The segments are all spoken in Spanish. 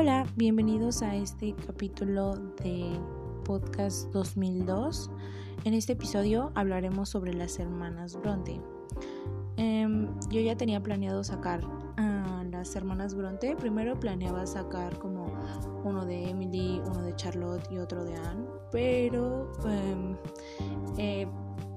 Hola, bienvenidos a este capítulo de Podcast 2002. En este episodio hablaremos sobre las hermanas Bronte. Em, yo ya tenía planeado sacar a las hermanas Bronte. Primero planeaba sacar como uno de Emily, uno de Charlotte y otro de Anne, pero em, eh,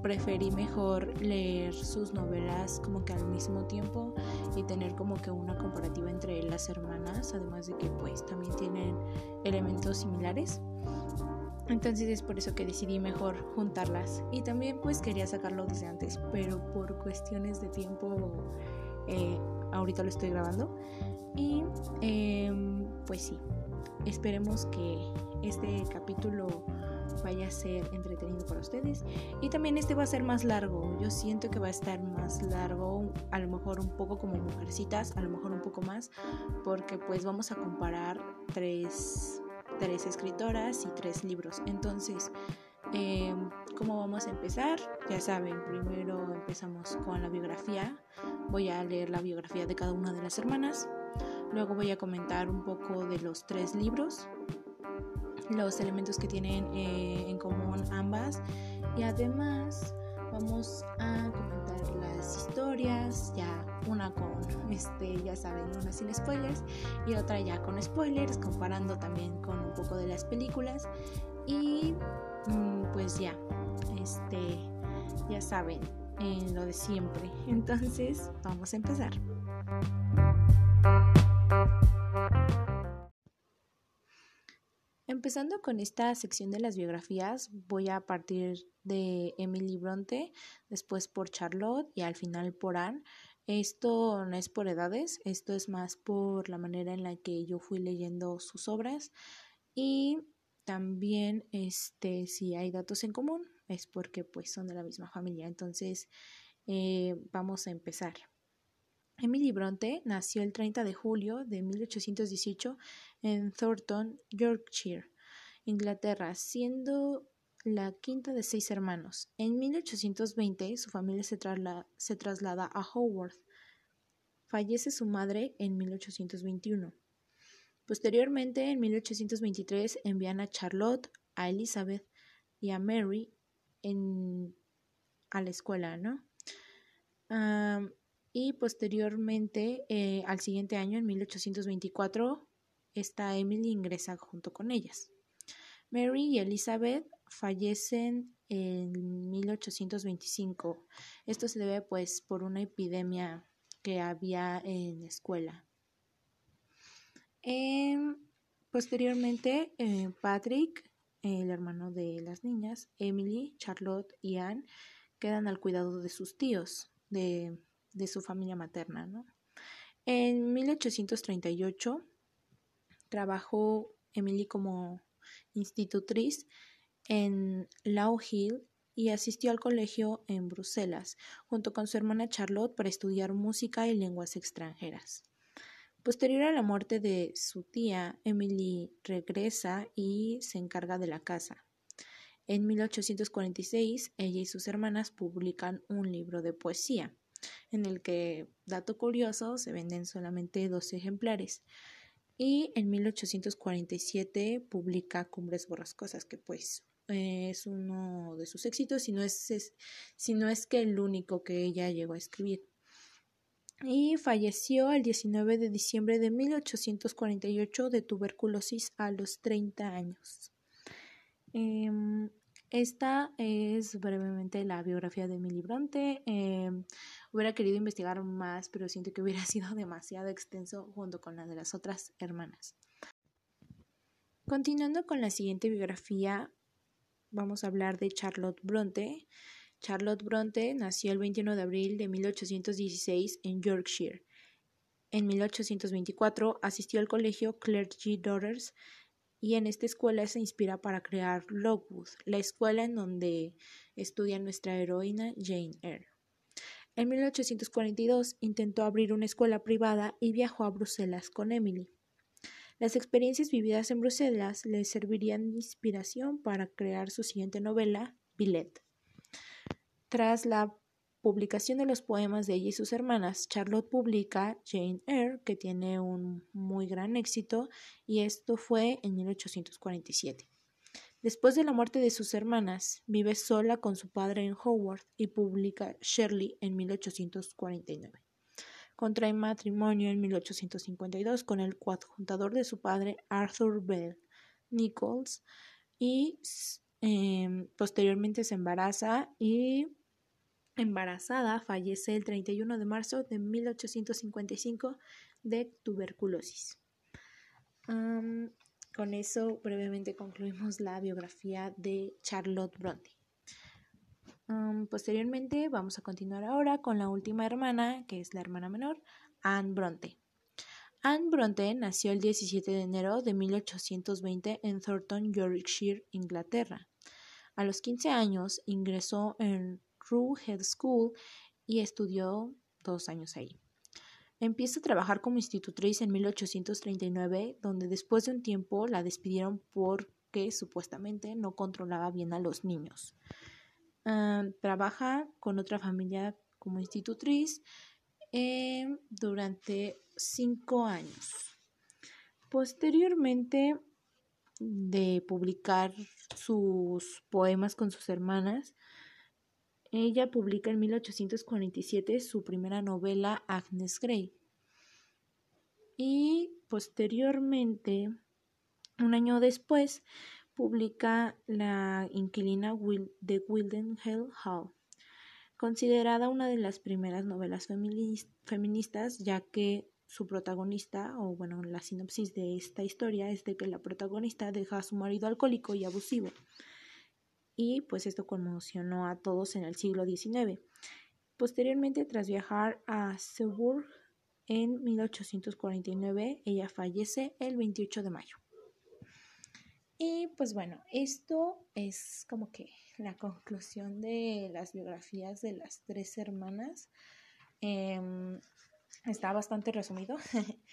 preferí mejor leer sus novelas como que al mismo tiempo y tener como que una comparativa entre las hermanas, además de que pues también tienen elementos similares. Entonces es por eso que decidí mejor juntarlas. Y también pues quería sacarlo desde antes, pero por cuestiones de tiempo eh, ahorita lo estoy grabando. Y em, pues sí, esperemos que este capítulo vaya a ser entretenido para ustedes. Y también este va a ser más largo. Yo siento que va a estar más largo, a lo mejor un poco como mujercitas, a lo mejor un poco más, porque pues vamos a comparar tres, tres escritoras y tres libros. Entonces, eh, ¿cómo vamos a empezar? Ya saben, primero empezamos con la biografía. Voy a leer la biografía de cada una de las hermanas. Luego voy a comentar un poco de los tres libros los elementos que tienen eh, en común ambas. Y además vamos a comentar las historias ya una con este ya saben una sin spoilers y otra ya con spoilers comparando también con un poco de las películas. Y mm, pues ya este ya saben en lo de siempre. Entonces vamos a empezar Empezando con esta sección de las biografías, voy a partir de Emily Bronte, después por Charlotte y al final por Anne. Esto no es por edades, esto es más por la manera en la que yo fui leyendo sus obras y también este si hay datos en común es porque pues son de la misma familia. Entonces eh, vamos a empezar. Emily Bronte nació el 30 de julio de 1818 en Thornton, Yorkshire, Inglaterra, siendo la quinta de seis hermanos. En 1820 su familia se, traslada a Howard. Fallece su madre en 1821. Posteriormente, en 1823, envían a Charlotte, a Elizabeth y a Mary a la escuela, ¿no? y posteriormente, eh, al siguiente año, en 1824, esta Emily ingresa junto con ellas. Mary y Elizabeth fallecen en 1825. Esto se debe pues por una epidemia que había en la escuela. Em, posteriormente, eh, Patrick, el hermano de las niñas, Emily, Charlotte y Anne quedan al cuidado de sus tíos, de, de su familia materna. En 1838 trabajó Emily como institutriz en Low Hill y asistió al colegio en Bruselas, junto con su hermana Charlotte para estudiar música y lenguas extranjeras. Posterior a la muerte de su tía, Emily regresa y se encarga de la casa. En 1846, ella y sus hermanas publican un libro de poesía, en el que, dato curioso, se venden solamente dos ejemplares y en 1847 publica Cumbres Borrascosas, que pues es uno de sus éxitos, si no es, si no es que el único que ella llegó a escribir. Y falleció el 19 de diciembre de 1848 de tuberculosis a los 30 años. Em, esta es brevemente la biografía de Emily Bronte. Em, hubiera querido investigar más, pero siento que hubiera sido demasiado extenso junto con la de las otras hermanas. Continuando con la siguiente biografía, vamos a hablar de Charlotte Bronte. Charlotte Bronte nació el 21 de abril de 1816 en Yorkshire. En 1824 asistió al colegio Clergy Daughters y en esta escuela se inspira para crear Lockwood, la escuela en donde estudia nuestra heroína Jane Eyre. En 1842 intentó abrir una escuela privada y viajó a Bruselas con Emily. Las experiencias vividas en Bruselas le servirían de inspiración para crear su siguiente novela, Billet. Tras la publicación de los poemas de ella y sus hermanas, Charlotte publica Jane Eyre, que tiene un muy gran éxito, y esto fue en 1847. Después de la muerte de sus hermanas, vive sola con su padre en Howard y publica Shirley en 1849. Contrae matrimonio en 1852 con el coadjuntador de su padre, Arthur Bell Nichols, y em, posteriormente se embaraza y embarazada fallece el 31 de marzo de 1855 de tuberculosis. Con eso brevemente concluimos la biografía de Charlotte Bronte. posteriormente vamos a continuar ahora con la última hermana, que es la hermana menor, Anne Bronte. Anne Bronte nació el 17 de enero de 1820 en Thornton, Yorkshire, Inglaterra. A los 15 años ingresó en Rue Head School y estudió dos años ahí. Empieza a trabajar como institutriz en 1839, donde después de un tiempo la despidieron porque supuestamente no controlaba bien a los niños. Ah, trabaja con otra familia como institutriz eh, durante cinco años. Posteriormente de publicar sus poemas con sus hermanas, ella publica en 1847 su primera novela Agnes Grey. Y posteriormente, un año después, publica La inquilina de Wildenhall Hall, considerada una de las primeras novelas feministas, ya que su protagonista, o bueno, la sinopsis de esta historia es de que la protagonista deja a su marido alcohólico y abusivo y pues esto conmocionó a todos en el siglo XIX. Posteriormente, tras viajar a Seburg en 1849, ella fallece el 28 de mayo. Y pues bueno, esto es como que la conclusión de las biografías de las tres hermanas. Em, está bastante resumido.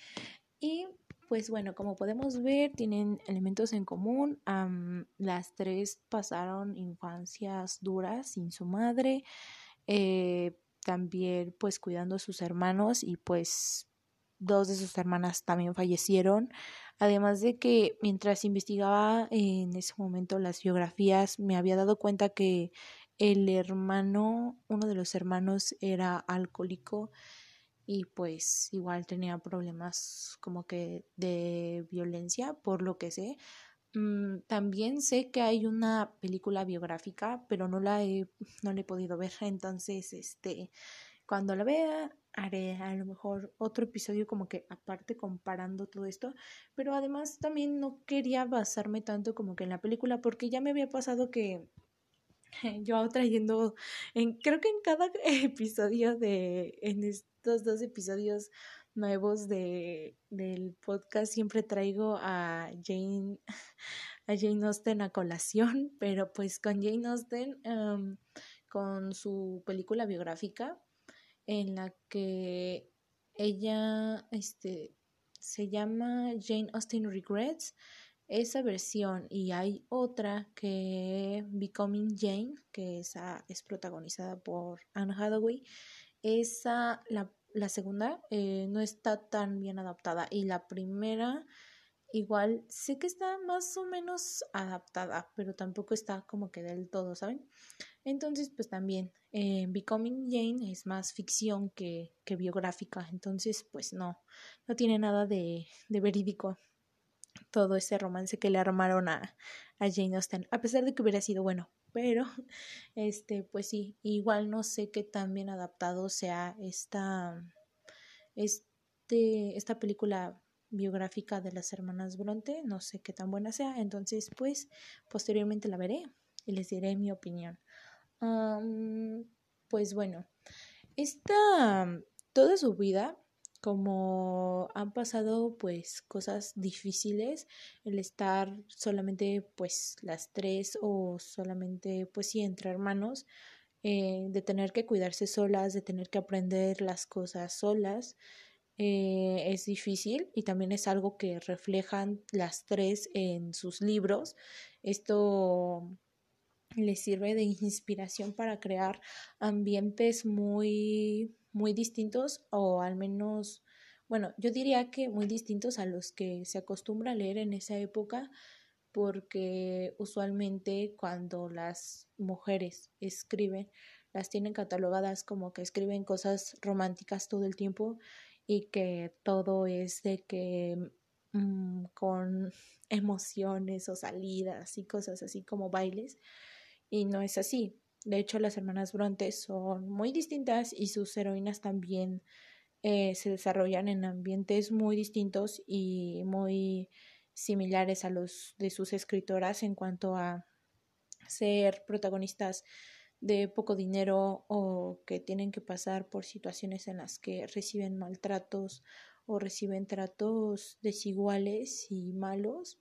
y pues bueno, como podemos ver, tienen elementos en común. las tres pasaron infancias duras sin su madre, eh, también pues cuidando a sus hermanos y pues dos de sus hermanas también fallecieron. Además de que mientras investigaba en ese momento las biografías, me había dado cuenta que el hermano, uno de los hermanos era alcohólico y pues igual tenía problemas como que de violencia, por lo que sé. Mm, también sé que hay una película biográfica, pero no la he, no he podido ver. Entonces, este, cuando la vea, haré a lo mejor otro episodio como que aparte comparando todo esto. Pero además también no quería basarme tanto como que en la película, porque ya me había pasado que yo trayendo en creo que en cada episodio de en estos dos episodios nuevos de del podcast siempre traigo a Jane a Jane Austen a colación pero pues con Jane Austen em, con su película biográfica en la que ella este se llama Jane Austen Regrets esa versión y hay otra que Becoming Jane, que esa es protagonizada por Anne Hathaway. Esa, la, la segunda, eh, no está tan bien adaptada y la primera igual sé que está más o menos adaptada, pero tampoco está como que del todo, ¿saben? Entonces, pues también eh, Becoming Jane es más ficción que, que biográfica, entonces pues no, no tiene nada de, de verídico todo ese romance que le armaron a, a Jane Austen, a pesar de que hubiera sido bueno, pero este pues sí, igual no sé qué tan bien adaptado sea esta este esta película biográfica de las hermanas Bronte, no sé qué tan buena sea, entonces pues posteriormente la veré y les diré mi opinión. pues bueno, esta toda su vida como han pasado pues cosas difíciles el estar solamente pues las tres o solamente pues sí entre hermanos eh, de tener que cuidarse solas de tener que aprender las cosas solas eh, es difícil y también es algo que reflejan las tres en sus libros. Esto les sirve de inspiración para crear ambientes muy, muy distintos o al menos, bueno, yo diría que muy distintos a los que se acostumbra a leer en esa época porque usualmente cuando las mujeres escriben, las tienen catalogadas como que escriben cosas románticas todo el tiempo y que todo es de que mm, con emociones o salidas y cosas así como bailes y no es así. De hecho, las hermanas Bronte son muy distintas y sus heroínas también eh, se desarrollan en ambientes muy distintos y muy similares a los de sus escritoras en cuanto a ser protagonistas de poco dinero o que tienen que pasar por situaciones en las que reciben maltratos o reciben tratos desiguales y malos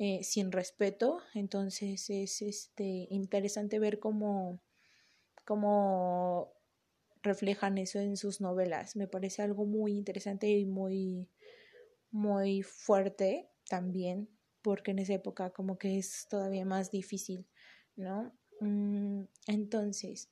eh, sin respeto entonces es este interesante ver cómo cómo reflejan eso en sus novelas me parece algo muy interesante y muy muy fuerte también, porque en esa época como que es todavía más difícil, ¿no? Mm, entonces,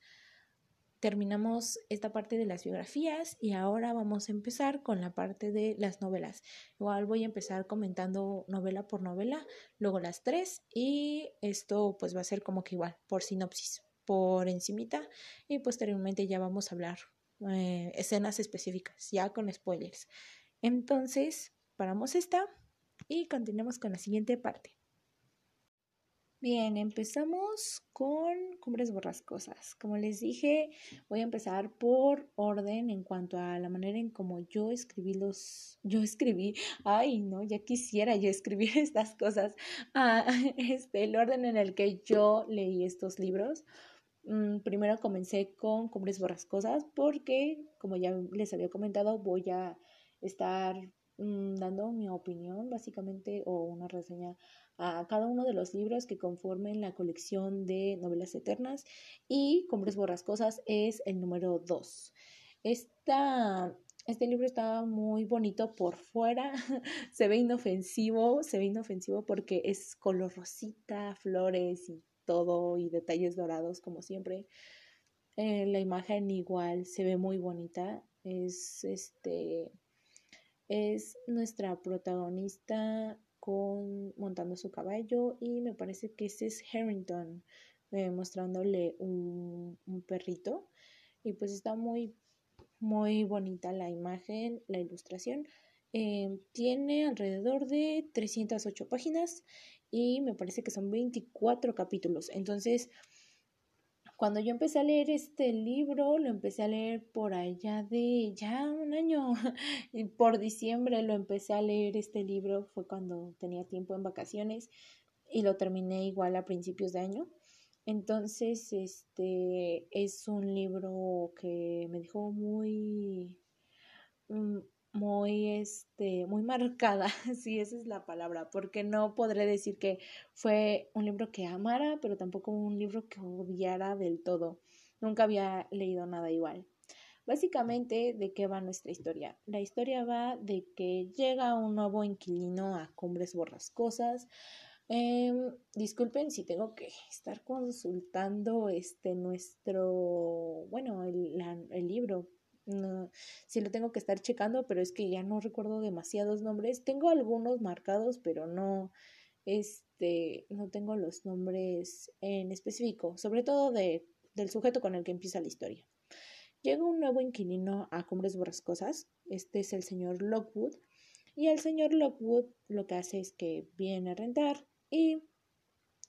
terminamos esta parte de las biografías y ahora vamos a empezar con la parte de las novelas. Igual voy a empezar comentando novela por novela, luego las tres y esto pues va a ser como que igual por sinopsis, por encimita y posteriormente ya vamos a hablar eh, escenas específicas, ya con spoilers. Entonces, paramos esta y continuemos con la siguiente parte. Bien, empezamos con cumbres borrascosas. Como les dije, voy a empezar por orden en cuanto a la manera en cómo yo escribí los, yo escribí, ay no, ya quisiera yo escribir estas cosas, ah, este, el orden en el que yo leí estos libros. Mm, primero comencé con cumbres borrascosas porque, como ya les había comentado, voy a estar Mm, dando mi opinión básicamente o una reseña a cada uno de los libros que conformen la colección de novelas eternas y Cumbres Borrascosas es el número 2. este libro está muy bonito por fuera, se ve inofensivo, se ve inofensivo porque es color rosita, flores y todo y detalles dorados como siempre. Eh, la imagen igual se ve muy bonita, es este es nuestra protagonista con montando su caballo y me parece que ese es Harrington eh, mostrándole un, perrito. Y pues está muy muy bonita la imagen la ilustración. Eh, tiene alrededor de 308 páginas y me parece que son 24 capítulos. Entonces cuando yo empecé a leer este libro, lo empecé a leer por allá de ya un año, y por diciembre lo empecé a leer este libro, fue cuando tenía tiempo en vacaciones y lo terminé igual a principios de año. Entonces, este es un libro que me dejó muy, mm, muy, este, muy marcada, sí, esa es la palabra, porque no podré decir que fue un libro que amara, pero tampoco un libro que odiara del todo. Nunca había leído nada igual. Básicamente, ¿de qué va nuestra historia? La historia va de que llega un nuevo inquilino a Cumbres Borrascosas. Em, disculpen si tengo que estar consultando este nuestro, bueno, el, el libro, no, sí lo tengo que estar checando, pero es que ya no recuerdo demasiados nombres. Tengo algunos marcados, pero no, este, no tengo los nombres en específico, sobre todo de, del sujeto con el que empieza la historia. Llega un nuevo inquilino a Cumbres Borrascosas, este es el señor Lockwood, y el señor Lockwood lo que hace es que viene a rentar y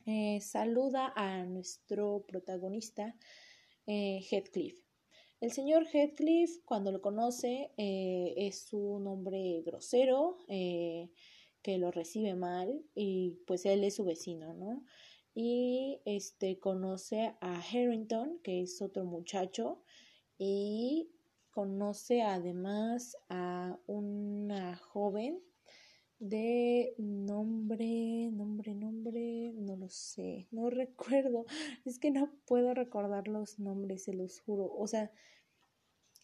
eh, saluda a nuestro protagonista, eh, Heathcliff. El señor Heathcliff, cuando lo conoce, eh, es un hombre grosero, eh, que lo recibe mal y pues él es su vecino, ¿no? Y este conoce a Harrington, que es otro muchacho, y conoce además a una joven de nombre, nombre, nombre, no lo sé, no recuerdo, es que no puedo recordar los nombres, se los juro, o sea,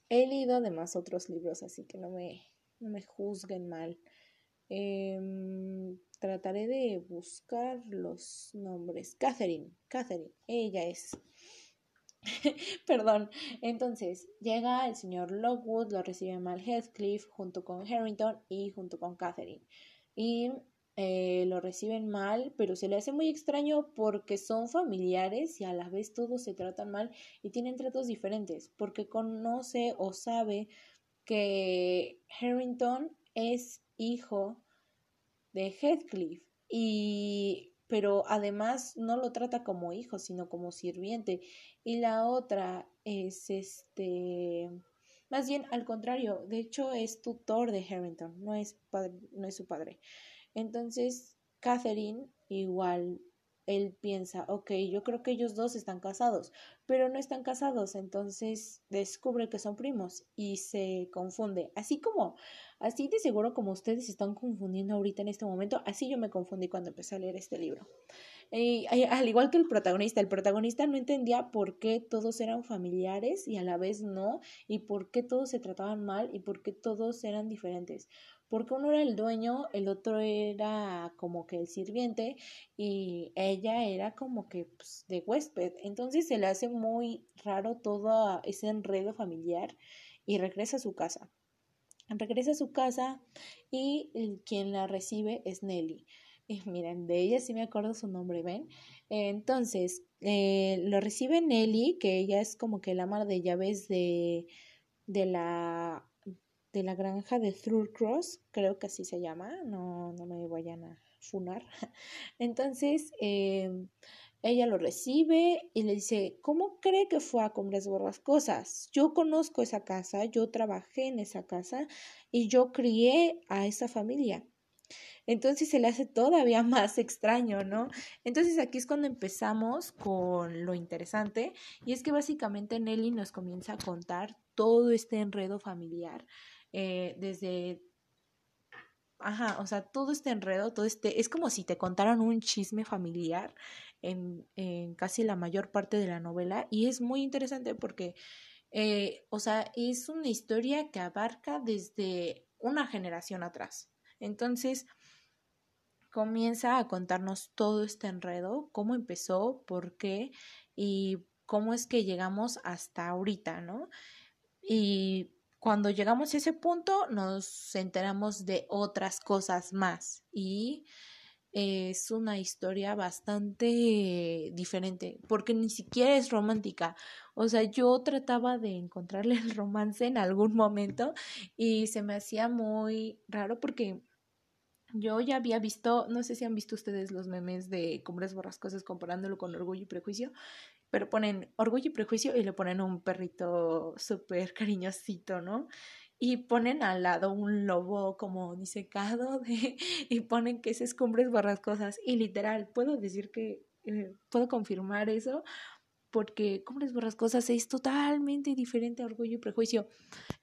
he leído además otros libros, así que no me, no me juzguen mal, Em, trataré de buscar los nombres. Catherine, Catherine, ella es. Perdón. Entonces, llega el señor Lockwood, lo recibe mal Heathcliff junto con Harrington y junto con Catherine. Y eh, lo reciben mal, pero se le hace muy extraño porque son familiares y a la vez todos se tratan mal y tienen tratos diferentes, porque conoce o sabe que Harrington es hijo de Heathcliff y pero además no lo trata como hijo, sino como sirviente. Y la otra es este más bien al contrario, de hecho es tutor de Harrington, no es no es su padre. Entonces, Catherine igual él piensa, ok, yo creo que ellos dos están casados, pero no están casados, entonces descubre que son primos y se confunde. Así como, así de seguro como ustedes se están confundiendo ahorita en este momento, así yo me confundí cuando empecé a leer este libro. Y, al igual que el protagonista, el protagonista no entendía por qué todos eran familiares y a la vez no, y por qué todos se trataban mal y por qué todos eran diferentes porque uno era el dueño, el otro era como que el sirviente y ella era como que pues, de huésped. Entonces se le hace muy raro todo ese enredo familiar y regresa a su casa. Regresa a su casa y quien la recibe es Nelly. Y miren, de ella sí me acuerdo su nombre, ¿ven? Entonces, eh, lo recibe Nelly, que ella es como que la ama de llaves de, de la de la granja de Cross, creo que así se llama, no, no me vayan a funar. Entonces, em, ella lo recibe y le dice, ¿cómo cree que fue a Cumbres Borrascosas? Yo conozco esa casa, yo trabajé en esa casa y yo crié a esa familia. Entonces se le hace todavía más extraño, ¿no? Entonces aquí es cuando empezamos con lo interesante y es que básicamente Nelly nos comienza a contar todo este enredo familiar eh, desde Ajá, o sea, todo este enredo, todo este, es como si te contaran un chisme familiar en, casi la mayor parte de la novela y es muy interesante porque, eh, o sea, es una historia que abarca desde una generación atrás. Entonces, comienza a contarnos todo este enredo, cómo empezó, por qué y cómo es que llegamos hasta ahorita, ¿no? Y cuando llegamos a ese punto nos enteramos de otras cosas más y es una historia bastante diferente porque ni siquiera es romántica. O sea, yo trataba de encontrarle el romance en algún momento y se me hacía muy raro porque yo ya había visto, no sé si han visto ustedes los memes de Cumbres Borrascosas comparándolo con Orgullo y Prejuicio pero ponen orgullo y prejuicio y le ponen un perrito súper cariñosito, ¿no? Y ponen al lado un lobo como disecado y ponen que es cumbres borrascosas. Y literal, puedo decir que, eh, puedo confirmar eso, porque Cumbres Borrascosas es totalmente diferente a Orgullo y Prejuicio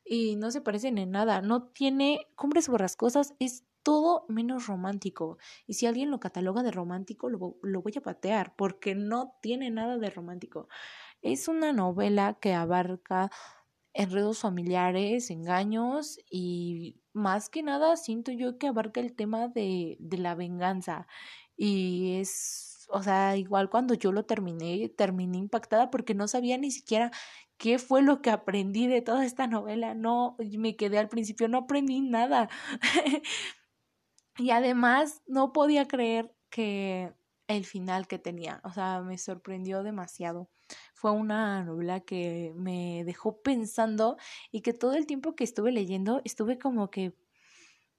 y no se parecen en nada. No tiene Cumbres Borrascosas es todo menos romántico. Y si alguien lo cataloga de romántico, lo, lo, voy a patear, porque no tiene nada de romántico. Es una novela que abarca enredos familiares, engaños y más que nada siento yo que abarca el tema de, de la venganza. Y es, o sea, igual cuando yo lo terminé, terminé impactada porque no sabía ni siquiera qué fue lo que aprendí de toda esta novela. No, me quedé al principio, no aprendí nada. Y además no podía creer que el final que tenía, o sea, me sorprendió demasiado. Fue una novela que me dejó pensando y que todo el tiempo que estuve leyendo estuve como que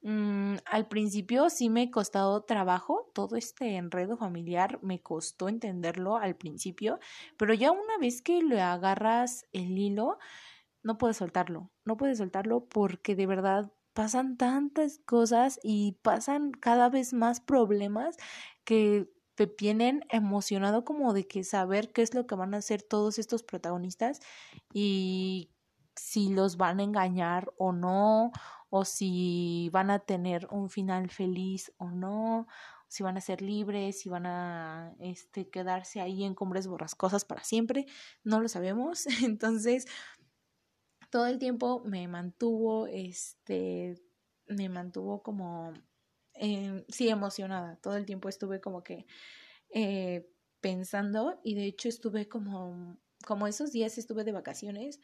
mm, al principio sí me costado trabajo, todo este enredo familiar me costó entenderlo al principio, pero ya una vez que le agarras el hilo, no puedes soltarlo, no puedes soltarlo porque de verdad pasan tantas cosas y pasan cada vez más problemas que te tienen emocionado como de que saber qué es lo que van a hacer todos estos protagonistas y si los van a engañar o no, o si van a tener un final feliz o no, si van a ser libres, si van a este quedarse ahí en cumbres borrascosas para siempre, no lo sabemos. Entonces, todo el tiempo me mantuvo, este, me mantuvo como eh, sí emocionada. Todo el tiempo estuve como que eh, pensando y de hecho estuve como, como esos días estuve de vacaciones,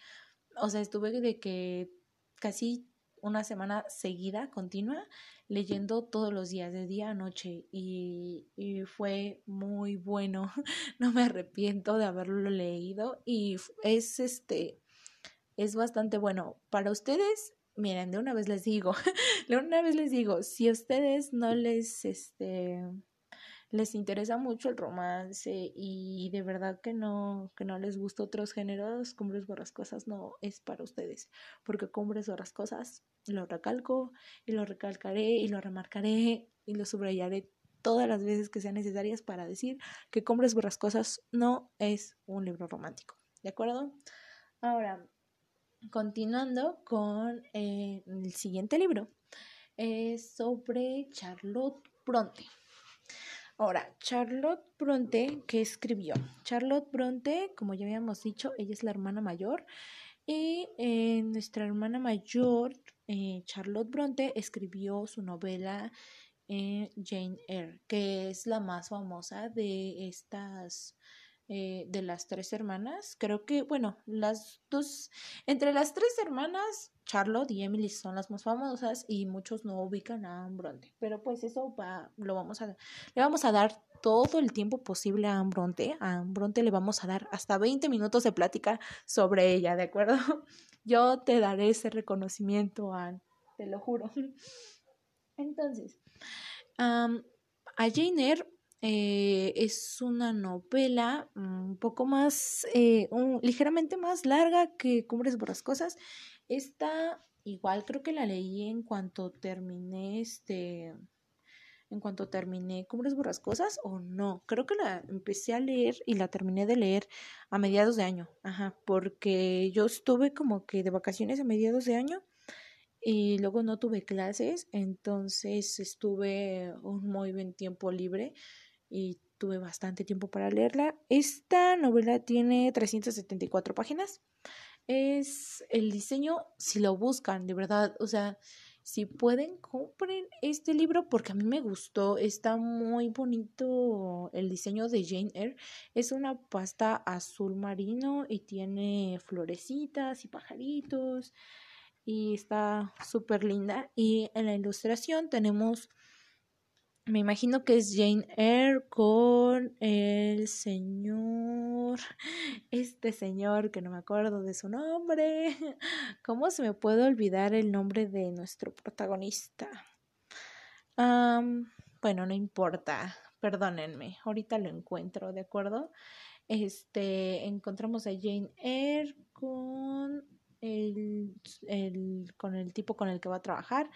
o sea, estuve de que casi una semana seguida, continua, leyendo todos los días, de día a noche, y, y, fue muy bueno. No me arrepiento de haberlo leído y es este, es bastante bueno. Para ustedes, miren, de una vez les digo, de una vez les digo, si a ustedes no les, este, les interesa mucho el romance y de verdad que no, que no les gusta otros géneros, Cumbres Borrascosas no es para ustedes, porque Cumbres Borrascosas lo recalco y lo recalcaré y lo remarcaré y lo subrayaré todas las veces que sean necesarias para decir que Cumbres Borrascosas no es un libro romántico, ¿de acuerdo? Ahora, continuando con eh, el siguiente libro, es sobre Charlotte Bronte. Ahora, Charlotte Bronte, ¿qué escribió? Charlotte Bronte, como ya habíamos dicho, ella es la hermana mayor. Y eh, nuestra hermana mayor, eh, Charlotte Bronte, escribió su novela eh, Jane Eyre, que es la más famosa de estas eh, de las tres hermanas. Creo que, bueno, las dos, entre las tres hermanas, Charlotte y Emily son las más famosas y muchos no ubican a Anne. Pero pues eso va, lo vamos a, le vamos a dar todo el tiempo posible a Anne. A Anne le vamos a dar hasta 20 minutos de plática sobre ella, ¿de acuerdo? Yo te daré ese reconocimiento, Anne, te lo juro. Entonces, a Jane Eyre eh, es una novela un poco más, eh, ligeramente más larga que Cumbres Borrascosas. Esta igual creo que la leí en cuanto terminé este, en cuanto terminé Cumbres Borrascosas o no. Creo que la empecé a leer y la terminé de leer a mediados de año. Ajá, porque yo estuve como que de vacaciones a mediados de año y luego no tuve clases, entonces estuve un muy buen tiempo libre y tuve bastante tiempo para leerla. Esta novela tiene 374 páginas. Es el diseño, si lo buscan, de verdad, o sea, si pueden, compren este libro porque a mí me gustó. Está muy bonito el diseño de Jane Eyre. Es una pasta azul marino y tiene florecitas y pajaritos. Y está súper linda. Y en la ilustración tenemos me imagino que es Jane Eyre con el señor, este señor que no me acuerdo de su nombre. ¿Cómo se me puede olvidar el nombre de nuestro protagonista? bueno, no importa, perdónenme, ahorita lo encuentro, ¿de acuerdo? Este, encontramos a Jane Eyre con el, el, con el tipo con el que va a trabajar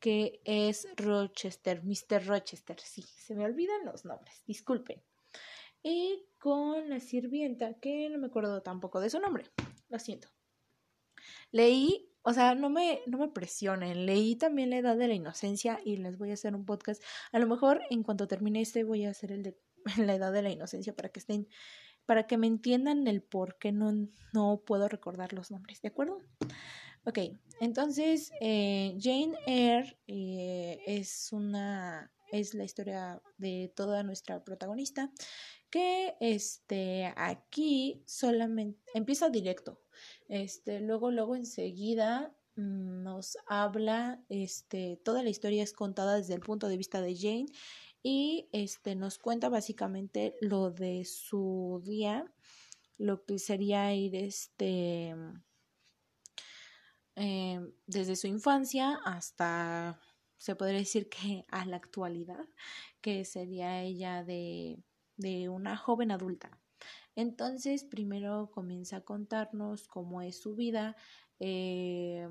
que es Rochester, Mr. Rochester, sí, se me olvidan los nombres, disculpen. Y con la sirvienta, que no me acuerdo tampoco de su nombre, lo siento. Leí, o sea, no me, no me presionen, leí también La Edad de la Inocencia y les voy a hacer un podcast. A lo mejor en cuanto termine este voy a hacer el de La Edad de la Inocencia para que estén, para que me entiendan el por qué no, no puedo recordar los nombres, ¿de acuerdo? Ok, entonces eh, Jane Eyre eh, es una es la historia de toda nuestra protagonista que este aquí solamente empieza directo este luego luego enseguida mm, nos habla este toda la historia es contada desde el punto de vista de Jane y este nos cuenta básicamente lo de su día lo que sería ir este eh, desde su infancia hasta, se podría decir que a la actualidad, que sería ella de, de una joven adulta. Entonces, primero comienza a contarnos cómo es su vida, eh,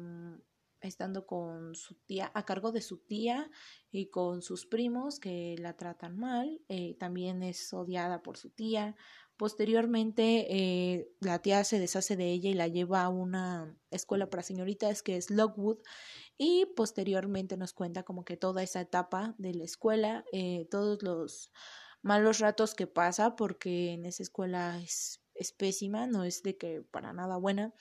estando con su tía, a cargo de su tía y con sus primos que la tratan mal. Eh, también es odiada por su tía, Posteriormente, eh, la tía se deshace de ella y la lleva a una escuela para señoritas que es Lockwood. Y posteriormente nos cuenta como que toda esa etapa de la escuela, eh, todos los malos ratos que pasa, porque en esa escuela es, pésima, no es de que para nada buena.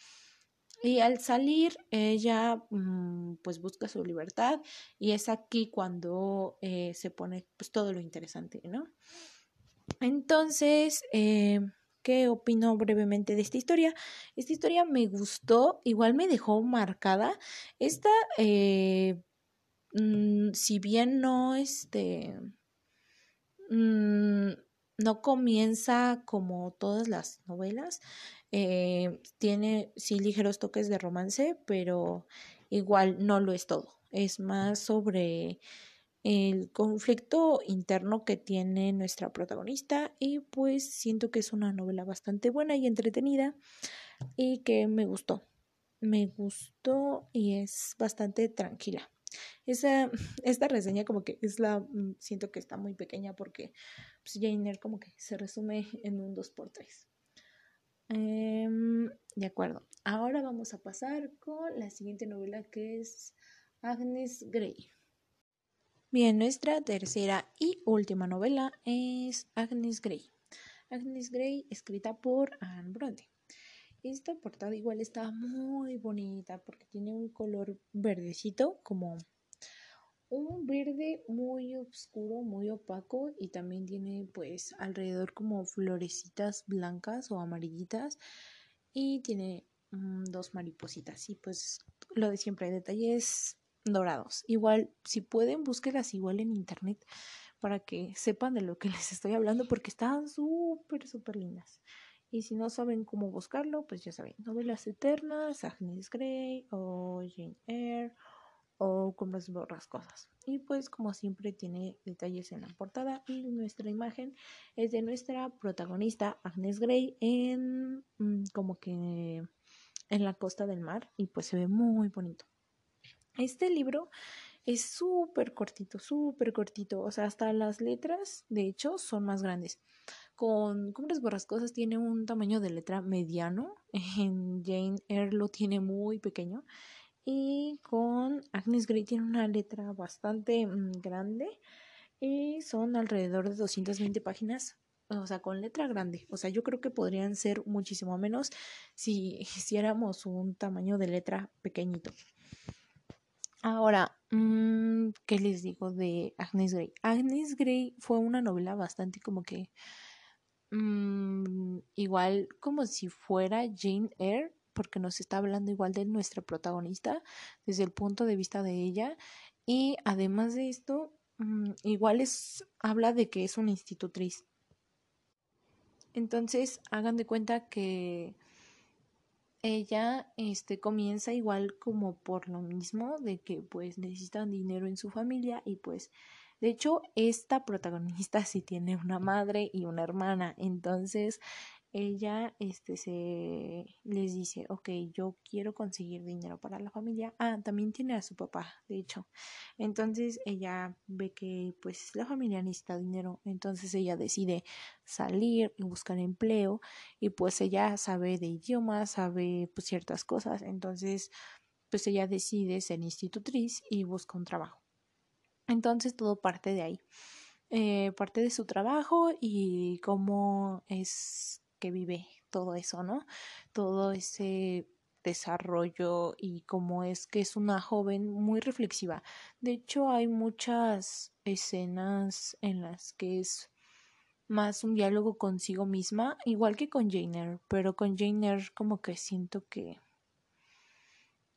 Y al salir, ella mm, pues busca su libertad y es aquí cuando eh, se pone pues todo lo interesante, ¿no? Entonces, eh, ¿qué opino brevemente de esta historia? Esta historia me gustó, igual me dejó marcada. Esta, eh, mm, si bien no, este, mm, no comienza como todas las novelas, eh, tiene sí ligeros toques de romance, pero igual no lo es todo. Es más sobre el conflicto interno que tiene nuestra protagonista y pues siento que es una novela bastante buena y entretenida y que me gustó. Me gustó y es bastante tranquila. Esa, esta reseña como que es la, mm, siento que está muy pequeña porque pues, como que se resume en un 2x3. Em, de acuerdo, ahora vamos a pasar con la siguiente novela que es Agnes Grey. Bien, nuestra tercera y última novela es Agnes Grey. Agnes Grey, escrita por Anne Bronte. Esta portada igual está muy bonita porque tiene un color verdecito, como un verde muy oscuro, muy opaco y también tiene pues alrededor como florecitas blancas o amarillitas y tiene mm, dos maripositas y pues lo de siempre hay detalles dorados. Igual, si pueden, búsquelas igual en internet para que sepan de lo que les estoy hablando porque están súper, súper lindas. Y si no saben cómo buscarlo, pues ya saben, novelas eternas, Agnes Grey o Jane Eyre o como borras cosas. Y pues como siempre tiene detalles en la portada y nuestra imagen es de nuestra protagonista Agnes Grey en mm, como que en la costa del mar y pues se ve muy bonito. Este libro es súper cortito, súper cortito. O sea, hasta las letras, de hecho, son más grandes. Con Cumbres Borrascosas tiene un tamaño de letra mediano. En Jane Eyre lo tiene muy pequeño. Y con Agnes Grey tiene una letra bastante mm, grande. Y son alrededor de 220 páginas. O sea, con letra grande. O sea, yo creo que podrían ser muchísimo menos si hiciéramos un tamaño de letra pequeñito. Ahora, mm, ¿qué les digo de Agnes Grey? Agnes Grey fue una novela bastante como que mm, igual como si fuera Jane Eyre, porque nos está hablando igual de nuestra protagonista desde el punto de vista de ella. Y además de esto, mm, igual es, habla de que es una institutriz. Entonces, hagan de cuenta que ella este comienza igual como por lo mismo de que pues necesitan dinero en su familia y pues de hecho esta protagonista sí tiene una madre y una hermana. Entonces ella este se les dice ok yo quiero conseguir dinero para la familia ah también tiene a su papá de hecho. Entonces ella ve que pues la familia necesita dinero. Entonces ella decide salir y buscar empleo. Y pues ella sabe de idiomas sabe pues ciertas cosas. Entonces pues ella decide ser institutriz y busca un trabajo. Entonces todo parte de ahí. Eh, parte de su trabajo y cómo es que vive todo eso, ¿no? Todo ese desarrollo y cómo es que es una joven muy reflexiva. De hecho, hay muchas escenas en las que es más un diálogo consigo misma, igual que con Jane pero con Jane como que siento que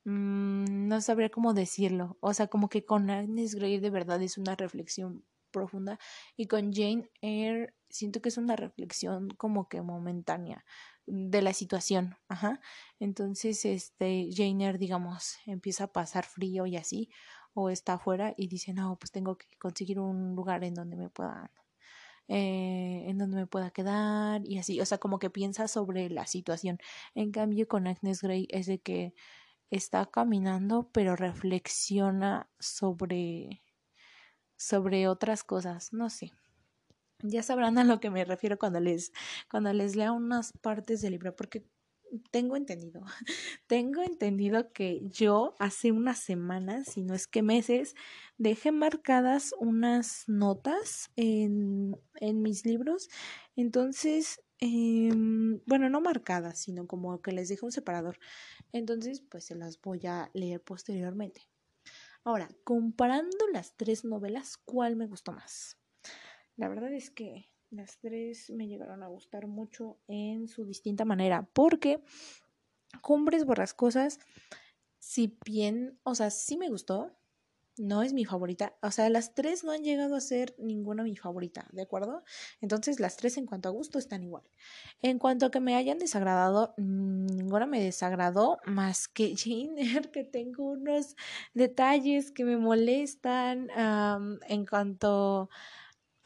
mm, no sabría cómo decirlo, o sea, como que con Agnes Grey de verdad es una reflexión profunda y con Jane Eyre siento que es una reflexión como que momentánea de la situación, ajá. Entonces, este Jane Eyre, digamos, empieza a pasar frío y así o está afuera y dice, "No, pues tengo que conseguir un lugar en donde me pueda eh, en donde me pueda quedar y así, o sea, como que piensa sobre la situación. En cambio, con Agnes Grey es de que está caminando, pero reflexiona sobre sobre otras cosas, no sé. Ya sabrán a lo que me refiero cuando les cuando les lea unas partes del libro porque tengo entendido, tengo entendido que yo hace unas semanas, si no es que meses, dejé marcadas unas notas en, en mis libros. Entonces, em, bueno, no marcadas, sino como que les dejo un separador. Entonces, pues se las voy a leer posteriormente. Ahora, comparando las tres novelas, ¿cuál me gustó más? La verdad es que las tres me llegaron a gustar mucho en su distinta manera, porque Cumbres Borrascosas, si bien, o sea, sí me gustó, no es mi favorita. O sea, las tres no han llegado a ser ninguna mi favorita, ¿de acuerdo? Entonces, las tres en cuanto a gusto están igual. En cuanto a que me hayan desagradado, ninguna me desagradó más que Jane que tengo unos detalles que me molestan en cuanto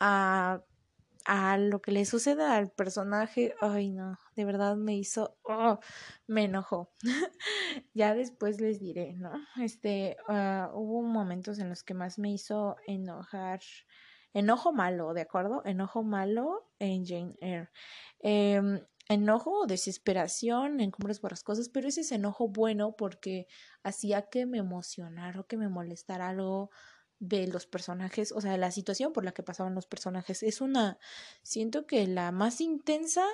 a a lo que le sucede al personaje, ay no, de verdad me hizo, oh, me enojó. ya después les diré, ¿no? Este, uh, hubo momentos en los que más me hizo enojar, enojo malo, ¿de acuerdo? Enojo malo en Jane Eyre. Eh, enojo o desesperación en Cumbres cosas, pero ese es enojo bueno porque hacía que me emocionara o que me molestara algo de los personajes, o sea, de la situación por la que pasaban los personajes. Es una, siento que la más intensa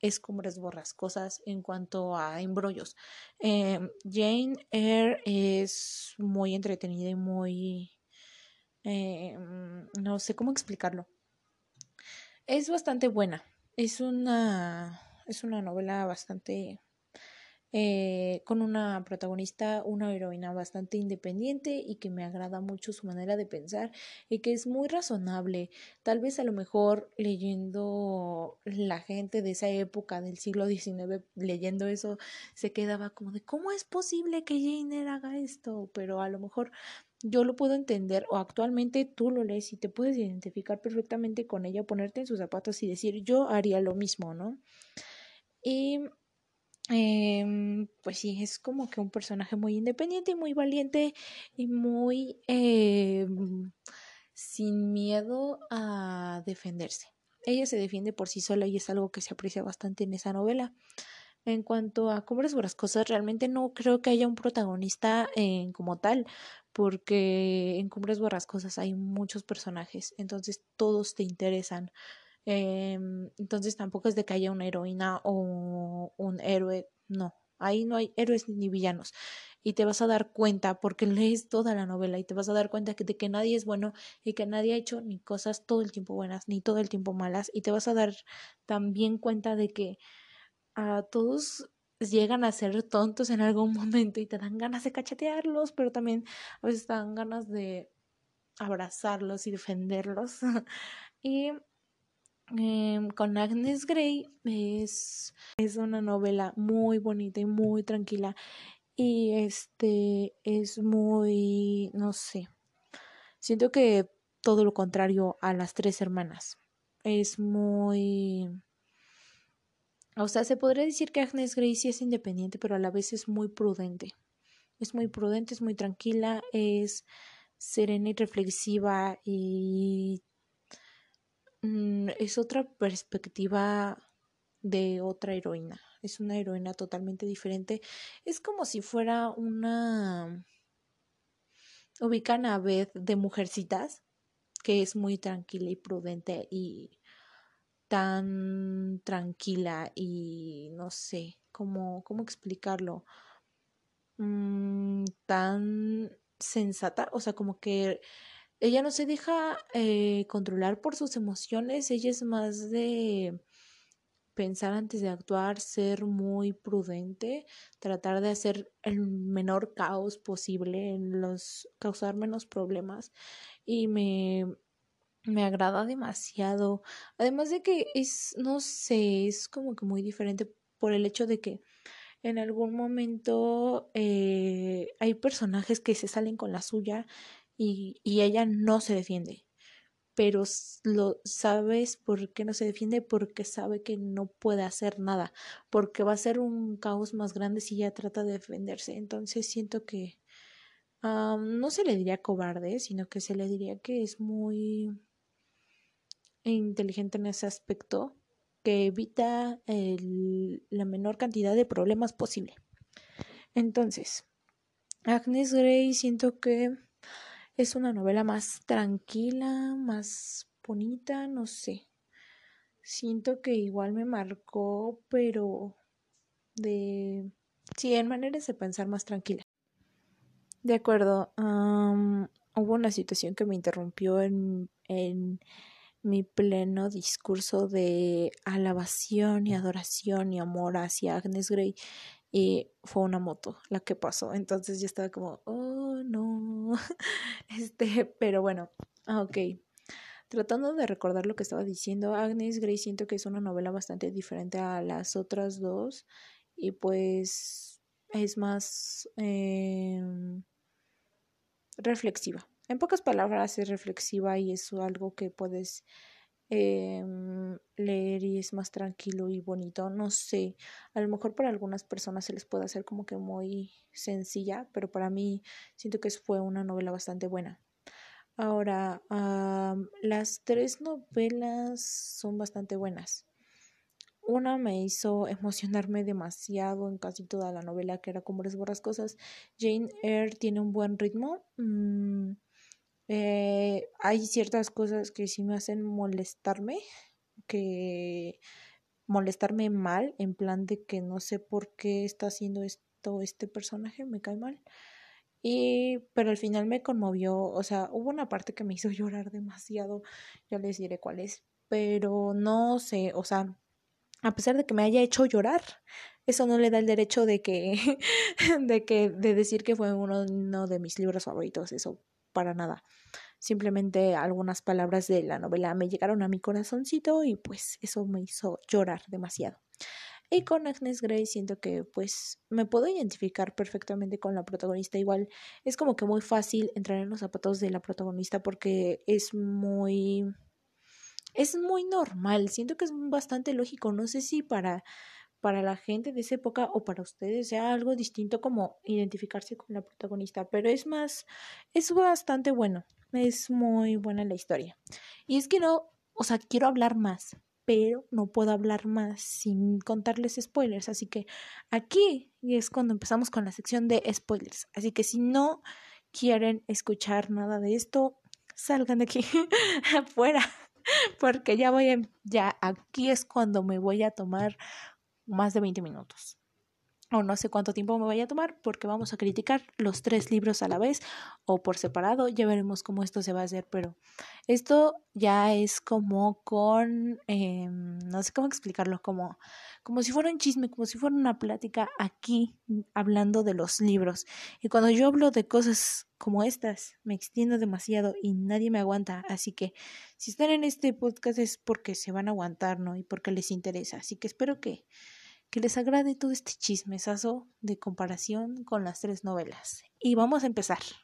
es Cumbres Borrascosas en cuanto a embrollos. Eh, Jane Eyre es muy entretenida y muy... Eh, no sé cómo explicarlo. Es bastante buena. Es una, es una novela bastante eh, con una protagonista, una heroína bastante independiente y que me agrada mucho su manera de pensar y que es muy razonable. Tal vez a lo mejor leyendo la gente de esa época del siglo XIX, leyendo eso, se quedaba como de ¿cómo es posible que Jane haga esto? Pero a lo mejor yo lo puedo entender o actualmente tú lo lees y te puedes identificar perfectamente con ella, ponerte en sus zapatos y decir yo haría lo mismo, ¿no? Y eh, pues sí, es como que un personaje muy independiente y muy valiente y muy eh, sin miedo a defenderse. Ella se defiende por sí sola y es algo que se aprecia bastante en esa novela. En cuanto a Cumbres cosas realmente no creo que haya un protagonista como tal, porque en Cumbres Borrascosas hay muchos personajes, entonces todos te interesan. Em, entonces tampoco es de que haya una heroína o un héroe, no, ahí no hay héroes ni villanos. Y te vas a dar cuenta, porque lees toda la novela y te vas a dar cuenta de que nadie es bueno y que nadie ha hecho ni cosas todo el tiempo buenas ni todo el tiempo malas. Y te vas a dar también cuenta de que a todos llegan a ser tontos en algún momento y te dan ganas de cachetearlos, pero también a veces te dan ganas de abrazarlos y defenderlos. y Em, con Agnes Grey es, es una novela muy bonita y muy tranquila y este es muy, no sé, siento que todo lo contrario a las tres hermanas. Es muy... O sea, se podría decir que Agnes Grey sí es independiente, pero a la vez es muy prudente. Es muy prudente, es muy tranquila, es serena y reflexiva y Mm, es otra perspectiva de otra heroína. Es una heroína totalmente diferente. Es como si fuera una. Ubican a vez de mujercitas, que es muy tranquila y prudente y tan tranquila y no sé cómo, cómo explicarlo. Mm, tan sensata, o sea, como que ella no se deja eh, controlar por sus emociones, ella es más de pensar antes de actuar, ser muy prudente, tratar de hacer el menor caos posible, en los causar menos problemas y me me agrada demasiado. Además de que es no sé, es como que muy diferente por el hecho de que en algún momento eh, hay personajes que se salen con la suya y, y ella no se defiende. Pero lo sabes por qué no se defiende, porque sabe que no puede hacer nada, porque va a ser un caos más grande si ella trata de defenderse. Entonces siento que no se le diría cobarde, sino que se le diría que es muy inteligente en ese aspecto, que evita el, la menor cantidad de problemas posible. Entonces, Agnes Grey siento que es una novela más tranquila, más bonita, no sé. siento que igual me marcó, pero de... Sí, en maneras de pensar más tranquila. De acuerdo. hubo una situación que me interrumpió en, en mi pleno discurso de alabación y adoración y amor hacia Agnes Grey y fue una moto la que pasó. Entonces yo estaba como, oh no. Este, pero bueno, ah, ok. Tratando de recordar lo que estaba diciendo, Agnes Grey siento que es una novela bastante diferente a las otras dos y pues es más em, reflexiva. En pocas palabras es reflexiva y es algo que puedes em, leer y es más tranquilo y bonito. No sé, a lo mejor para algunas personas se les puede hacer como que muy sencilla, pero para mí siento que fue una novela bastante buena. Ahora, las tres novelas son bastante buenas. Una me hizo emocionarme demasiado en casi toda la novela, que era como les cosas. Jane Eyre tiene un buen ritmo. Mm, eh, hay ciertas cosas que sí me hacen molestarme, que molestarme mal, en plan de que no sé por qué está haciendo esto este personaje, me cae mal. Y, pero al final me conmovió, o sea, hubo una parte que me hizo llorar demasiado, ya les diré cuál es, pero no sé, o sea, a pesar de que me haya hecho llorar, eso no le da el derecho de que, de que, de decir que fue uno, uno de mis libros favoritos, eso para nada. Simplemente algunas palabras de la novela me llegaron a mi corazoncito y pues eso me hizo llorar demasiado. Y con Agnes Grey siento que pues me puedo identificar perfectamente con la protagonista. Igual es como que muy fácil entrar en los zapatos de la protagonista porque es muy... Es muy normal, siento que es bastante lógico. No sé si para, para la gente de esa época o para ustedes sea algo distinto como identificarse con la protagonista, pero es más, es bastante bueno, es muy buena la historia. Y es que no, o sea, quiero hablar más, pero no puedo hablar más sin contarles spoilers. Así que aquí es cuando empezamos con la sección de spoilers. Así que si no quieren escuchar nada de esto, salgan de aquí afuera. Porque ya voy a, ya aquí es cuando me voy a tomar más de 20 minutos o no sé cuánto tiempo me vaya a tomar porque vamos a criticar los tres libros a la vez o por separado, ya veremos cómo esto se va a hacer, pero esto ya es como con, em, no sé cómo explicarlo, como, como si fuera un chisme, como si fuera una plática aquí hablando de los libros. Y cuando yo hablo de cosas como estas, me extiendo demasiado y nadie me aguanta, así que si están en este podcast es porque se van a aguantar, ¿no? Y porque les interesa, así que espero que que les agrade todo este chismesazo de comparación con las tres novelas. Y vamos a empezar.